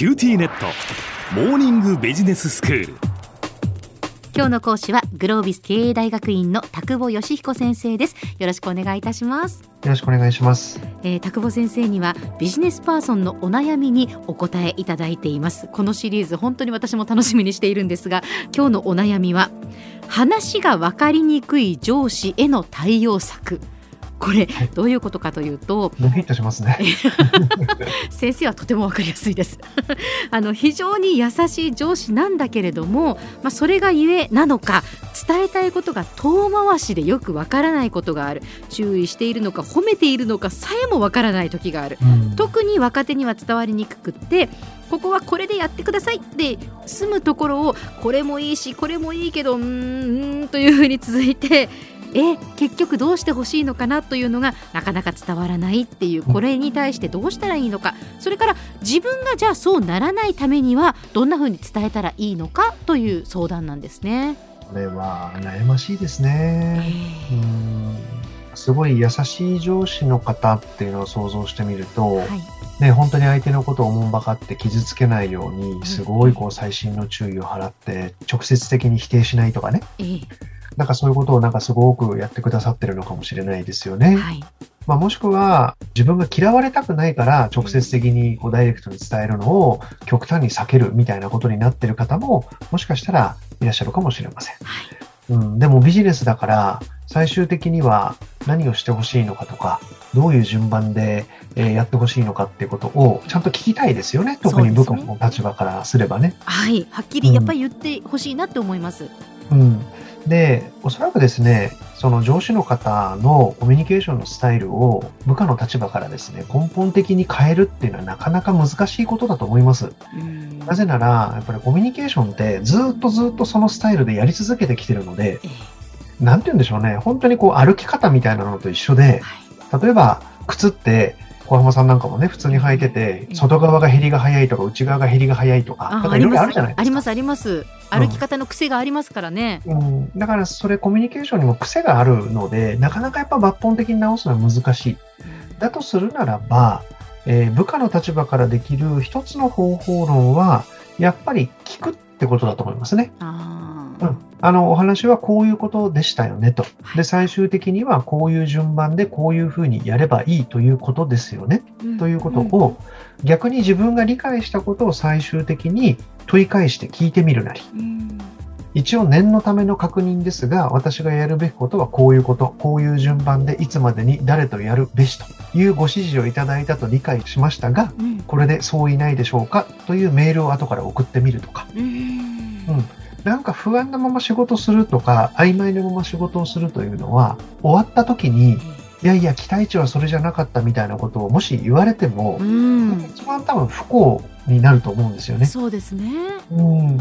QTnet。モーニングビジネススクール。今日の講師はグロービス経営大学院の田久保義彦先生です。よろしくお願いいたします。よろしくお願いします、えー、田久保先生にはビジネスパーソンのお悩みにお答えいただいています。このシリーズ本当に私も楽しみにしているんですが今日のお悩みは話が分かりにくい上司への対応策これ、はい、どういうことかというとドヒットしますね。先生はとてもわかりやすいです。あの非常に優しい上司なんだけれども、まあ、それがゆえなのか伝えたいことが遠回しでよくわからないことがある。注意しているのか褒めているのかさえもわからない時がある、うん、特に若手には伝わりにくくってここはこれでやってくださいって済むところをこれもいいしこれもいいけどうーんというふうに続いてえ結局どうしてほしいのかなというのがなかなか伝わらないっていうこれに対してどうしたらいいのかそれから自分がじゃあそうならないためにはどんなふうに伝えたらいいのかという相談なんですね。これは悩ましいですね。うんすごい優しい上司の方っていうのを想像してみると、はいね、本当に相手のことをおもんばかって傷つけないように、すごいこう細心の注意を払って、直接的に否定しないとかね。なんかそういうことをなんかすごくやってくださってるのかもしれないですよね。はい、まあ、もしくは自分が嫌われたくないから直接的にこうダイレクトに伝えるのを極端に避けるみたいなことになってる方ももしかしたらいらっしゃるかもしれません。はい、うん、でもビジネスだから最終的には何をしてほしいのかとか、どういう順番で、えやってほしいのかっていうことをちゃんと聞きたいですよね。特に部下の立場からすればね。はい。はっきりやっぱり言ってほしいなって思います。うん、うんで、おそらくですね、その上司の方のコミュニケーションのスタイルを部下の立場からですね、根本的に変えるっていうのはなかなか難しいことだと思います。なぜなら、やっぱりコミュニケーションってずっとずっとそのスタイルでやり続けてきてるので、なんて言うんでしょうね、本当にこう歩き方みたいなのと一緒で、例えば靴って小浜さんなんかもね、普通に履いてて、外側が減りが早いとか、内側が減りが早いとか、なんかいろいろあるじゃないですか。あります、あります。歩き方の癖がありますからね。うん。うん、だから、それコミュニケーションにも癖があるので、なかなかやっぱ抜本的に直すのは難しい。だとするならば、えー、部下の立場からできる一つの方法論は、やっぱり聞くってことだと思いますね。うん、あの、お話はこういうことでしたよねと。で、最終的にはこういう順番でこういうふうにやればいいということですよね。うん、ということを、逆に自分が理解したことを最終的に問い返して聞いてみるなり。うん、一応念のための確認ですが、私がやるべきことはこういうこと、こういう順番でいつまでに誰とやるべしというご指示をいただいたと理解しましたが、これでそういないでしょうかというメールを後から送ってみるとか。うん。なんか不安なまま仕事するとか、曖昧なまま仕事をするというのは、終わった時に、いやいや、期待値はそれじゃなかったみたいなことをもし言われても、一番多分不幸になると思うんですよね。そうですね。うん。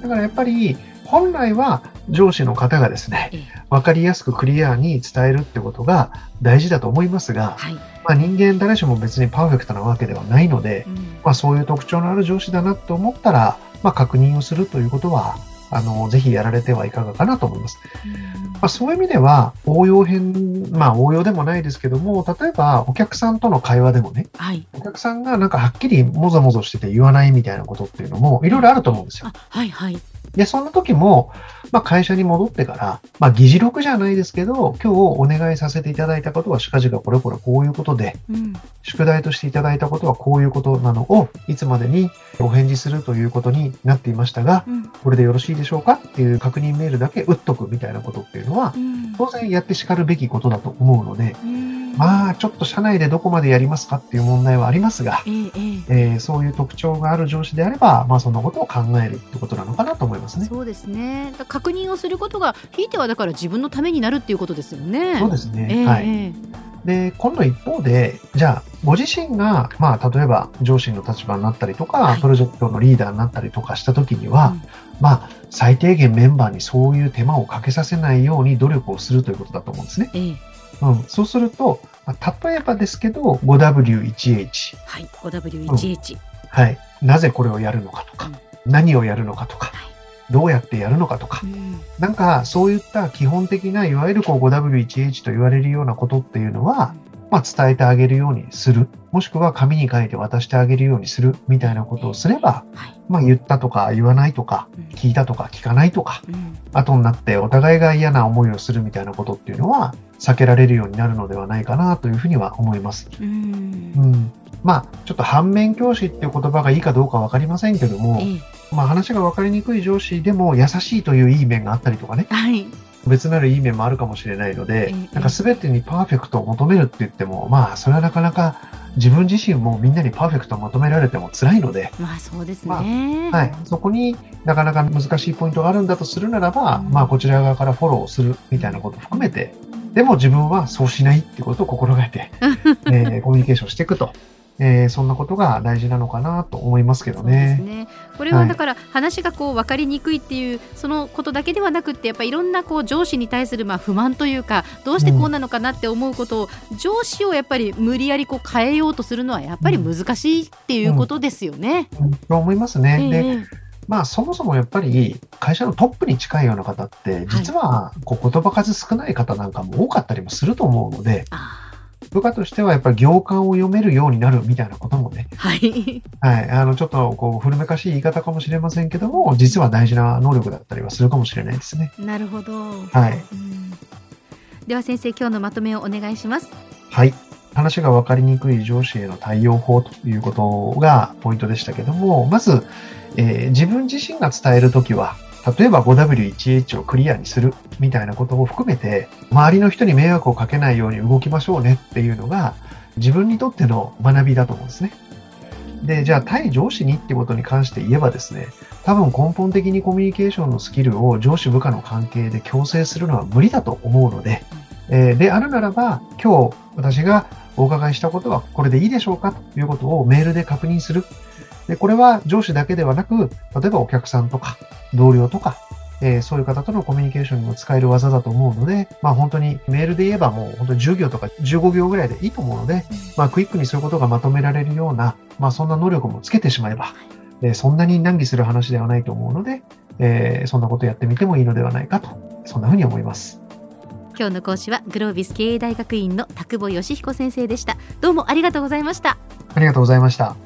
だからやっぱり、本来は上司の方がですね、わかりやすくクリアに伝えるってことが大事だと思いますが、はい、まあ、人間誰しも別にパーフェクトなわけではないので、うん、まあ、そういう特徴のある上司だなと思ったら、まあ、確認をするということは、あの、ぜひやられてはいかがかなと思います。まあ、そういう意味では、応用編、まあ、応用でもないですけども、例えば、お客さんとの会話でもね、はい、お客さんがなんかはっきりもぞもぞしてて言わないみたいなことっていうのも、いろいろあると思うんですよ。はいはい。で、そんな時も、まあ、会社に戻ってから、まあ、議事録じゃないですけど、今日お願いさせていただいたことは、近々これこれこういうことで、うん、宿題としていただいたことはこういうことなのを、いつまでにお返事するということになっていましたが、うん、これでよろしいでしょうか？っていう確認メールだけ打っとくみたいなことっていうのは、うん、当然やって叱るべきことだと思うので、まあ、ちょっと社内でどこまでやりますかっていう問題はありますが、えー、えー、そういう特徴がある上司であれば、まあ、そんなことを考えるってことなのかなと思いますね。そうですね。確認をすることが、ひいてはだから自分のためになるっていうことですよね。そうですね。えー、はい。で、今度一方で、じゃあ、ご自身が、まあ、例えば上司の立場になったりとか、はい、プロジェクトのリーダーになったりとかしたときには、うん、まあ、最低限メンバーにそういう手間をかけさせないように努力をするということだと思うんですね。えーうん、そうすると、まあ、例えばですけど、5W1H。はい、5W1H、うん、はい。なぜこれをやるのかとか、うん、何をやるのかとか、はい、どうやってやるのかとか、うん、なんかそういった基本的な、いわゆるこう 5W1H と言われるようなことっていうのは、まあ、伝えてあげるようにする。もしくは紙に書いて渡してあげるようにする。みたいなことをすれば、はい。まあ、言ったとか言わないとか、うん。聞いたとか聞かないとか、うん。後になってお互いが嫌な思いをするみたいなことっていうのは避けられるようになるのではないかなというふうには思います。うん。うん。まあ、ちょっと反面教師っていう言葉がいいかどうかわかりませんけども、ええ。まあ話が分かりにくい上司でも優しいといういい面があったりとかね、はい。別なるいい面もあるかもしれないのでええ、なんか全てにパーフェクトを求めるって言っても、まあそれはなかなか自分自身もみんなにパーフェクトを求められても辛いので、まあそうですね、はい、そこになかなか難しいポイントがあるんだとするならば、うん。まあこちら側からフォローするみたいなことを含めて、でも自分はそうしないってことを心がけて、えーコミュニケーションしていくと、えーそんなことが大事なのかなと思いますけどね。ね。これはだから話がこう分かりにくいっていうそのことだけではなくってやっぱりいろんなこう上司に対するまあ不満というかどうしてこうなのかなって思うことを上司をやっぱり無理やりこう変えようとするのはやっぱり難しいっていうことですよね。うんと思いますね。で、ええまあそもそもやっぱり会社のトップに近いような方って、実はこう言葉数少ない方なんかも多かったりもすると思うので、あ部下としてはやっぱり行間を読めるようになるみたいなこともね、ーはい。はい、あのちょっとこう古めかしい言い方かもしれませんけども、実は大事な能力だったりはするかもしれないですね。なるほど。はい。うんでは先生今日のまとめをお願いします。はい。話が分かりにくい上司への対応法ということがポイントでしたけども、まず、えー自分自身が伝えるときは、例えば 5W1H をクリアにするみたいなことを含めて、周りの人に迷惑をかけないように動きましょうねっていうのが、自分にとっての学びだと思うんですね。で、じゃあ対上司にってことに関して言えばですね、多分根本的にコミュニケーションのスキルを上司部下の関係で強制するのは無理だと思うので、えーであるならば、今日私がお伺いしたことはこれでいいでしょうかということをメールで確認する。で、これは上司だけではなく、例えばお客さんとか同僚とか、えーそういう方とのコミュニケーションにも使える技だと思うので、まあ本当にメールで言えばもう本当に10秒とか15秒ぐらいでいいと思うので、まあクイックにそういうことがまとめられるような、まあそんな能力もつけてしまえば、えーそんなに難儀する話ではないと思うので、えーそんなことやってみてもいいのではないかと、そんなふうに思います。今日の講師はグロービス経営大学院の田久保義彦先生でした。どうもありがとうございました。ありがとうございました。